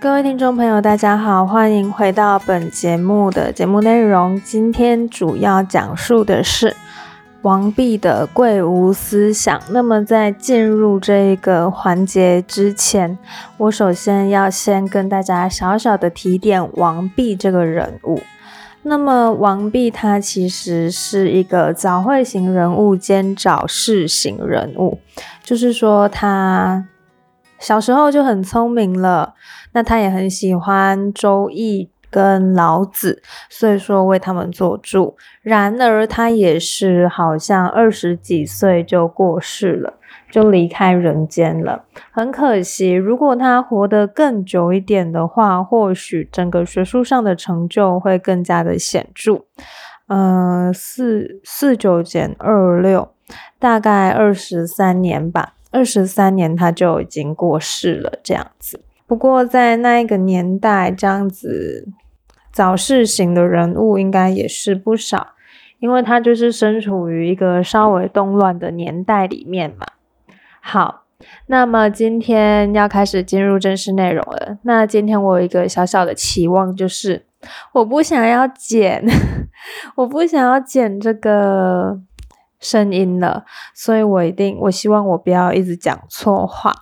各位听众朋友，大家好，欢迎回到本节目的节目内容。今天主要讲述的是王弼的贵无思想。那么在进入这个环节之前，我首先要先跟大家小小的提点王弼这个人物。那么王弼他其实是一个早会型人物兼早逝型人物，就是说他小时候就很聪明了。那他也很喜欢《周易》跟老子，所以说为他们做主。然而他也是好像二十几岁就过世了，就离开人间了，很可惜。如果他活得更久一点的话，或许整个学术上的成就会更加的显著。嗯，四四九减二六，大概二十三年吧，二十三年他就已经过世了，这样子。不过，在那一个年代，这样子早逝型的人物应该也是不少，因为他就是身处于一个稍微动乱的年代里面嘛。好，那么今天要开始进入正式内容了。那今天我有一个小小的期望，就是我不想要剪，我不想要剪这个声音了，所以我一定，我希望我不要一直讲错话。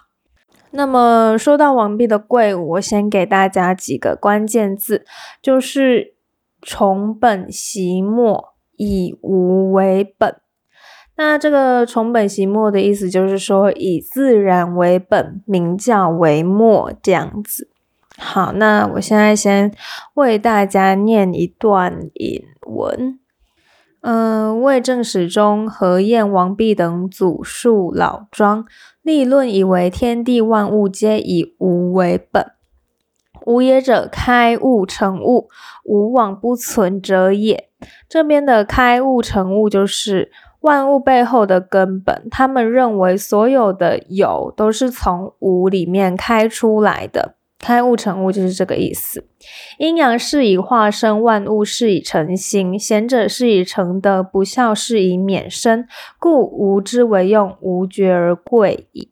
那么说到王弼的贵，我先给大家几个关键字，就是从本习末，以无为本。那这个从本习末的意思就是说，以自然为本，名教为末这样子。好，那我现在先为大家念一段引文。嗯，魏正史中何晏、王弼等祖述老庄。立论以为天地万物皆以无为本，无也者，开物成物，无往不存者也。这边的开物成物就是万物背后的根本。他们认为所有的有都是从无里面开出来的。开物成物就是这个意思。阴阳是以化生，万物是以成形。贤者是以成德，不孝是以免生。故无之为用，无绝而贵矣。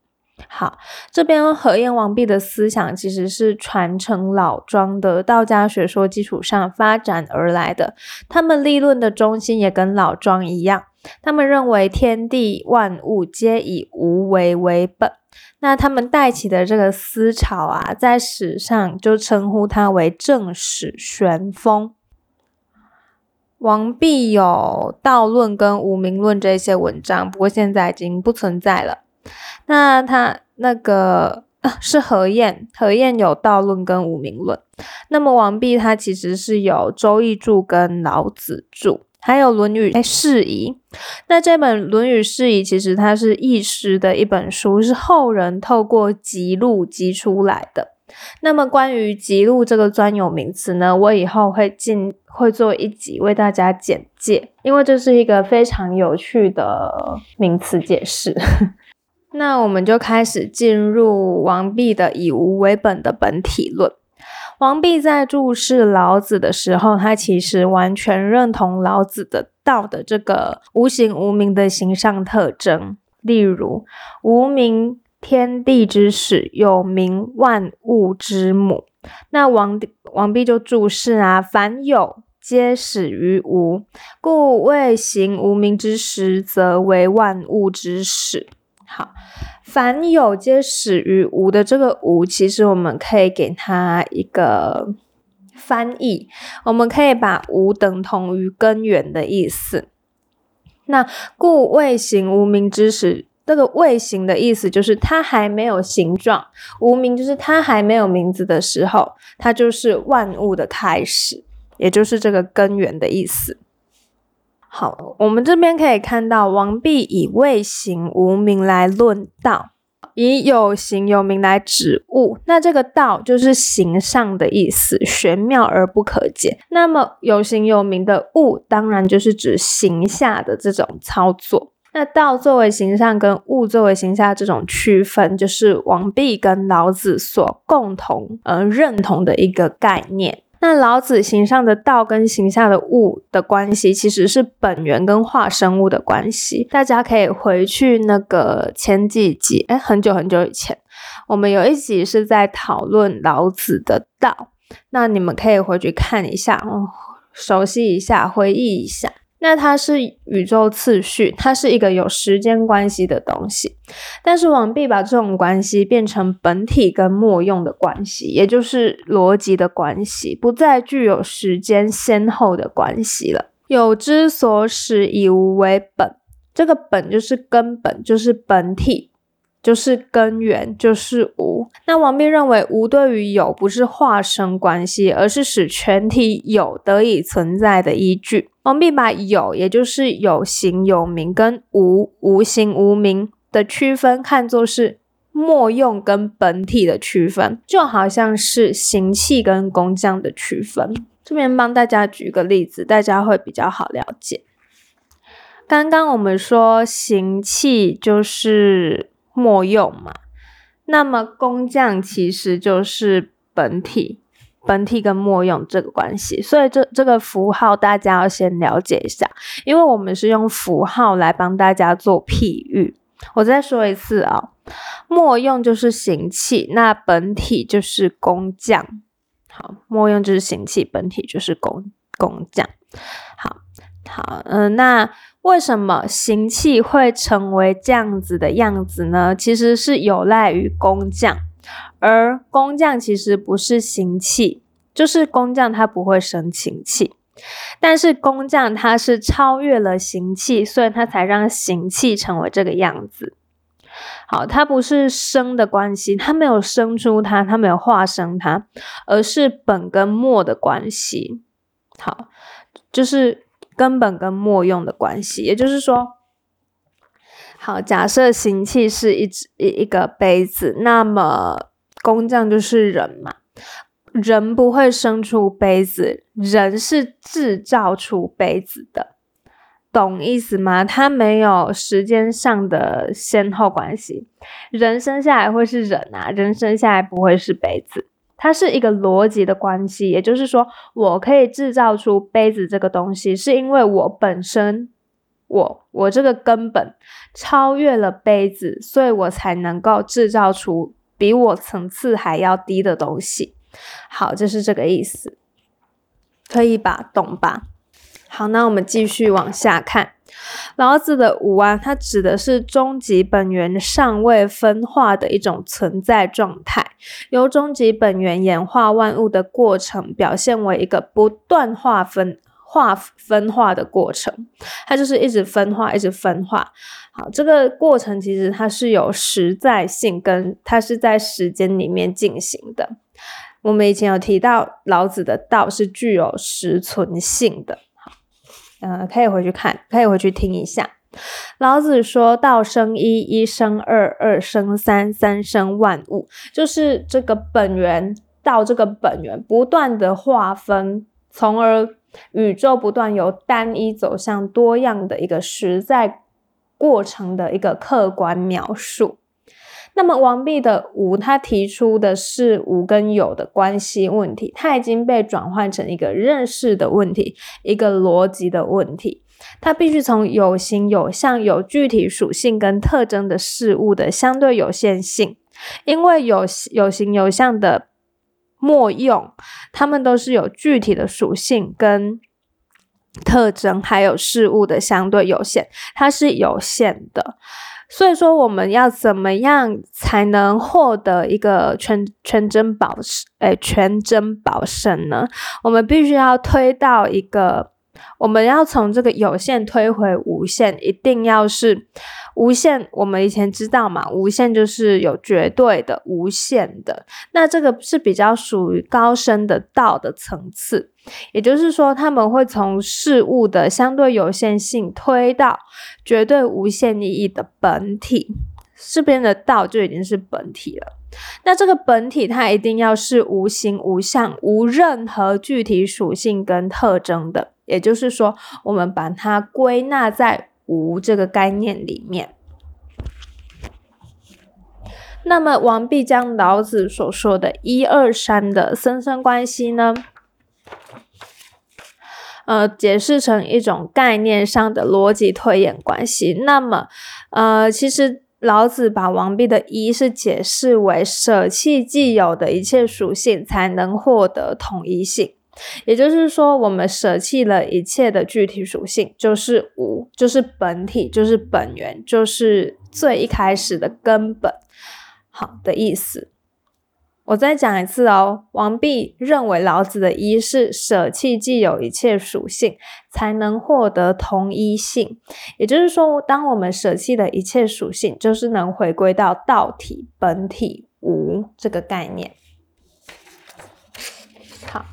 好，这边何晏、王弼的思想其实是传承老庄的道家学说基础上发展而来的。他们立论的中心也跟老庄一样，他们认为天地万物皆以无为为本。那他们带起的这个思潮啊，在史上就称呼它为正史玄风。王弼有《道论》跟《无名论》这些文章，不过现在已经不存在了。那他那个 是何晏，何晏有《道论》跟《无名论》。那么王弼他其实是有《周易注》跟《老子注》。还有《论语释疑》，那这本《论语释疑》其实它是易师的一本书，是后人透过辑录辑出来的。那么关于辑录这个专有名词呢，我以后会进会做一集为大家简介，因为这是一个非常有趣的名词解释。那我们就开始进入王弼的以无为本的本体论。王弼在注释老子的时候，他其实完全认同老子的道的这个无形无名的形象特征。例如，无名天地之始，有名万物之母。那王王弼就注释啊，凡有皆始于无，故未形无名之时，则为万物之始。好。凡有皆始于无的这个无，其实我们可以给它一个翻译，我们可以把无等同于根源的意思。那故未形无名之时，这个未形的意思就是它还没有形状，无名就是它还没有名字的时候，它就是万物的开始，也就是这个根源的意思。好，我们这边可以看到，王弼以未形无名来论道，以有形有名来指物。那这个道就是形上的意思，玄妙而不可解。那么有形有名的物，当然就是指形下的这种操作。那道作为形上，跟物作为形下这种区分，就是王弼跟老子所共同呃认同的一个概念。那老子形上的道跟形下的物的关系，其实是本源跟化生物的关系。大家可以回去那个前几集，哎，很久很久以前，我们有一集是在讨论老子的道，那你们可以回去看一下哦，熟悉一下，回忆一下。那它是宇宙次序，它是一个有时间关系的东西。但是王弼把这种关系变成本体跟末用的关系，也就是逻辑的关系，不再具有时间先后的关系了。有之所始，以无为本，这个本就是根本，就是本体。就是根源，就是无。那王弼认为，无对于有不是化生关系，而是使全体有得以存在的依据。王弼把有，也就是有形有名，跟无无形无名的区分，看作是末用跟本体的区分，就好像是行器跟工匠的区分。这边帮大家举个例子，大家会比较好了解。刚刚我们说行器就是。末用嘛，那么工匠其实就是本体，本体跟末用这个关系，所以这这个符号大家要先了解一下，因为我们是用符号来帮大家做譬喻。我再说一次啊，末用就是行气，那本体就是工匠。好，末用就是行气，本体就是工工匠。好，好，嗯，那。为什么行气会成为这样子的样子呢？其实是有赖于工匠，而工匠其实不是行气，就是工匠他不会生情气，但是工匠他是超越了行气，所以他才让行气成为这个样子。好，它不是生的关系，他没有生出它，他没有化生它，而是本跟末的关系。好，就是。根本跟末用的关系，也就是说，好，假设行气是一只一一个杯子，那么工匠就是人嘛，人不会生出杯子，人是制造出杯子的，懂意思吗？它没有时间上的先后关系，人生下来会是人啊，人生下来不会是杯子。它是一个逻辑的关系，也就是说，我可以制造出杯子这个东西，是因为我本身，我我这个根本超越了杯子，所以我才能够制造出比我层次还要低的东西。好，就是这个意思，可以吧？懂吧？好，那我们继续往下看。老子的无啊，它指的是终极本源尚未分化的一种存在状态，由终极本源演化万物的过程，表现为一个不断划分、划分化的过程。它就是一直分化，一直分化。好，这个过程其实它是有实在性，跟它是在时间里面进行的。我们以前有提到，老子的道是具有实存性的。好呃，可以回去看，可以回去听一下。老子说道生一，一生二，二生三，三生万物，就是这个本源道，这个本源不断的划分，从而宇宙不断由单一走向多样的一个实在过程的一个客观描述。那么王弼的无，他提出的是无跟有的关系问题，它已经被转换成一个认识的问题，一个逻辑的问题。它必须从有形有相、有具体属性跟特征的事物的相对有限性，因为有有形有相的末用，它们都是有具体的属性跟特征，还有事物的相对有限，它是有限的。所以说，我们要怎么样才能获得一个全全真保诶全真保身呢？我们必须要推到一个，我们要从这个有限推回无限，一定要是无限。我们以前知道嘛，无限就是有绝对的、无限的。那这个是比较属于高深的道的层次。也就是说，他们会从事物的相对有限性推到绝对无限意义的本体，这边的道就已经是本体了。那这个本体它一定要是无形无相、无任何具体属性跟特征的。也就是说，我们把它归纳在无这个概念里面。那么，王弼将老子所说的一二三的生生关系呢？呃，解释成一种概念上的逻辑推演关系。那么，呃，其实老子把王弼的一是解释为舍弃既有的一切属性，才能获得统一性。也就是说，我们舍弃了一切的具体属性，就是无，就是本体，就是本源，就是最一开始的根本。好的意思。我再讲一次哦，王弼认为老子的一是舍弃既有一切属性，才能获得同一性。也就是说，当我们舍弃的一切属性，就是能回归到道体本体无这个概念。好，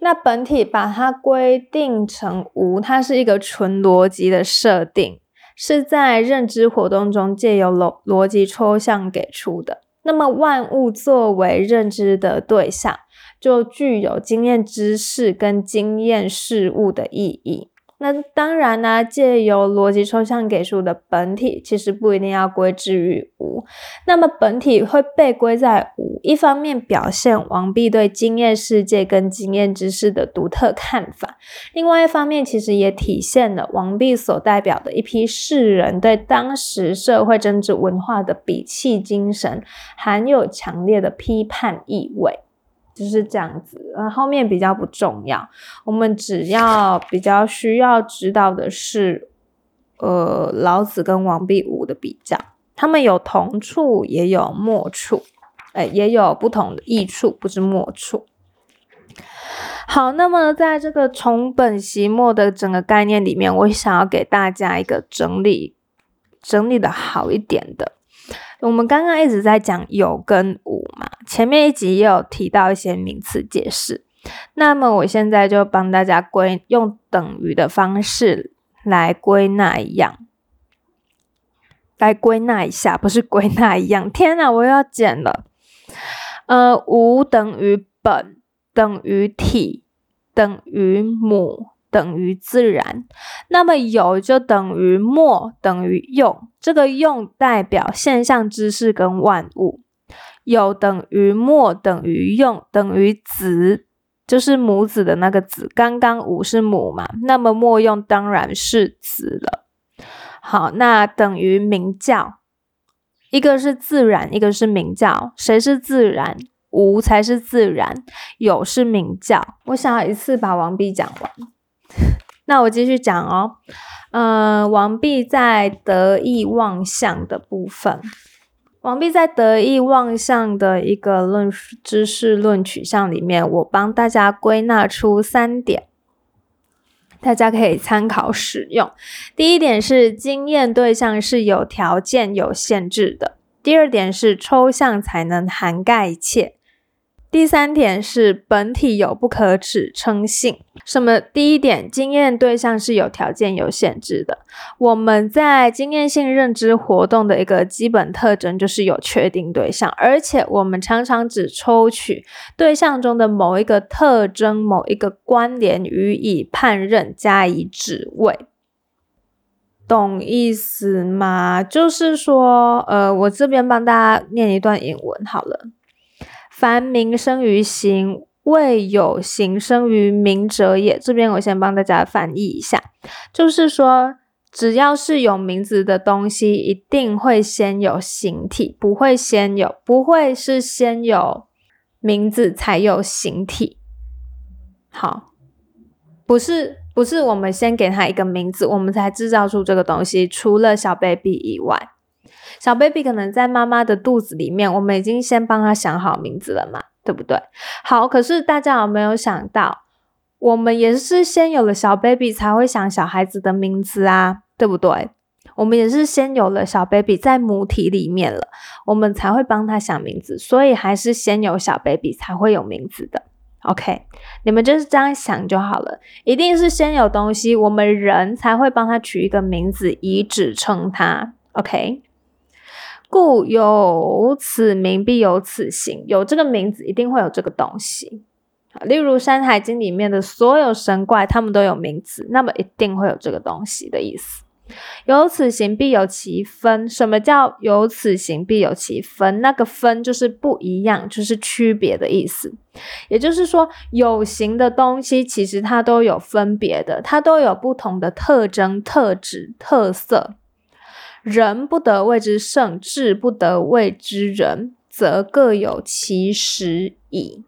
那本体把它规定成无，它是一个纯逻辑的设定，是在认知活动中借由逻逻辑抽象给出的。那么万物作为认知的对象，就具有经验知识跟经验事物的意义。那当然呢，借由逻辑抽象给出的本体，其实不一定要归之于无。那么本体会被归在无，一方面表现王弼对经验世界跟经验知识的独特看法，另外一方面其实也体现了王弼所代表的一批世人对当时社会政治文化的鄙弃精神，含有强烈的批判意味。就是这样子，呃，后面比较不重要，我们只要比较需要知道的是，呃，老子跟王弼武的比较，他们有同处，也有末处，哎，也有不同的益处，不是末处。好，那么在这个从本习末的整个概念里面，我想要给大家一个整理，整理的好一点的。我们刚刚一直在讲有跟无嘛，前面一集也有提到一些名词解释。那么我现在就帮大家归用等于的方式来归纳一样，来归纳一下，不是归纳一样。天哪，我又要剪了。呃，无等于本，等于体，等于母。等于自然，那么有就等于末，等于用。这个用代表现象知识跟万物。有等于末，等于用，等于子，就是母子的那个子。刚刚无是母嘛，那么末用当然是子了。好，那等于名教，一个是自然，一个是名教。谁是自然？无才是自然，有是名教。我想要一次把王弼讲完。那我继续讲哦，呃，王弼在得意妄想的部分，王弼在得意妄想的一个论知识论取向里面，我帮大家归纳出三点，大家可以参考使用。第一点是经验对象是有条件、有限制的；第二点是抽象才能涵盖一切。第三点是本体有不可指称性。什么？第一点，经验对象是有条件、有限制的。我们在经验性认知活动的一个基本特征就是有确定对象，而且我们常常只抽取对象中的某一个特征、某一个关联予以判认，加以指谓。懂意思吗？就是说，呃，我这边帮大家念一段引文好了。凡名生于形，未有形生于名者也。这边我先帮大家翻译一下，就是说，只要是有名字的东西，一定会先有形体，不会先有，不会是先有名字才有形体。好，不是，不是我们先给他一个名字，我们才制造出这个东西。除了小 baby 以外。小 baby 可能在妈妈的肚子里面，我们已经先帮他想好名字了嘛，对不对？好，可是大家有没有想到，我们也是先有了小 baby 才会想小孩子的名字啊，对不对？我们也是先有了小 baby 在母体里面了，我们才会帮他想名字，所以还是先有小 baby 才会有名字的。OK，你们就是这样想就好了，一定是先有东西，我们人才会帮他取一个名字以指称他。OK。故有此名，必有此形。有这个名字，一定会有这个东西。例如《山海经》里面的所有神怪，他们都有名字，那么一定会有这个东西的意思。有此形必有其分。什么叫有此形必有其分？那个分就是不一样，就是区别的意思。也就是说，有形的东西其实它都有分别的，它都有不同的特征、特质、特色。人不得谓之圣，智不得谓之仁，则各有其实矣。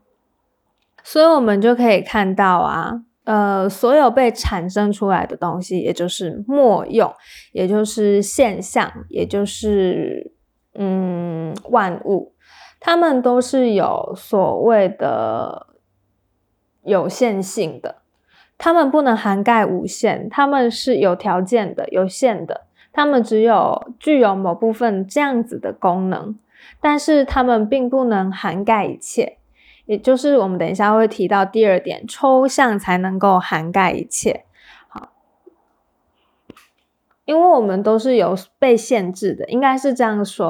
所以，我们就可以看到啊。呃，所有被产生出来的东西，也就是莫用，也就是现象，也就是嗯万物，它们都是有所谓的有限性的，它们不能涵盖无限，它们是有条件的、有限的，它们只有具有某部分这样子的功能，但是它们并不能涵盖一切。也就是我们等一下会提到第二点，抽象才能够涵盖一切。好，因为我们都是有被限制的，应该是这样说。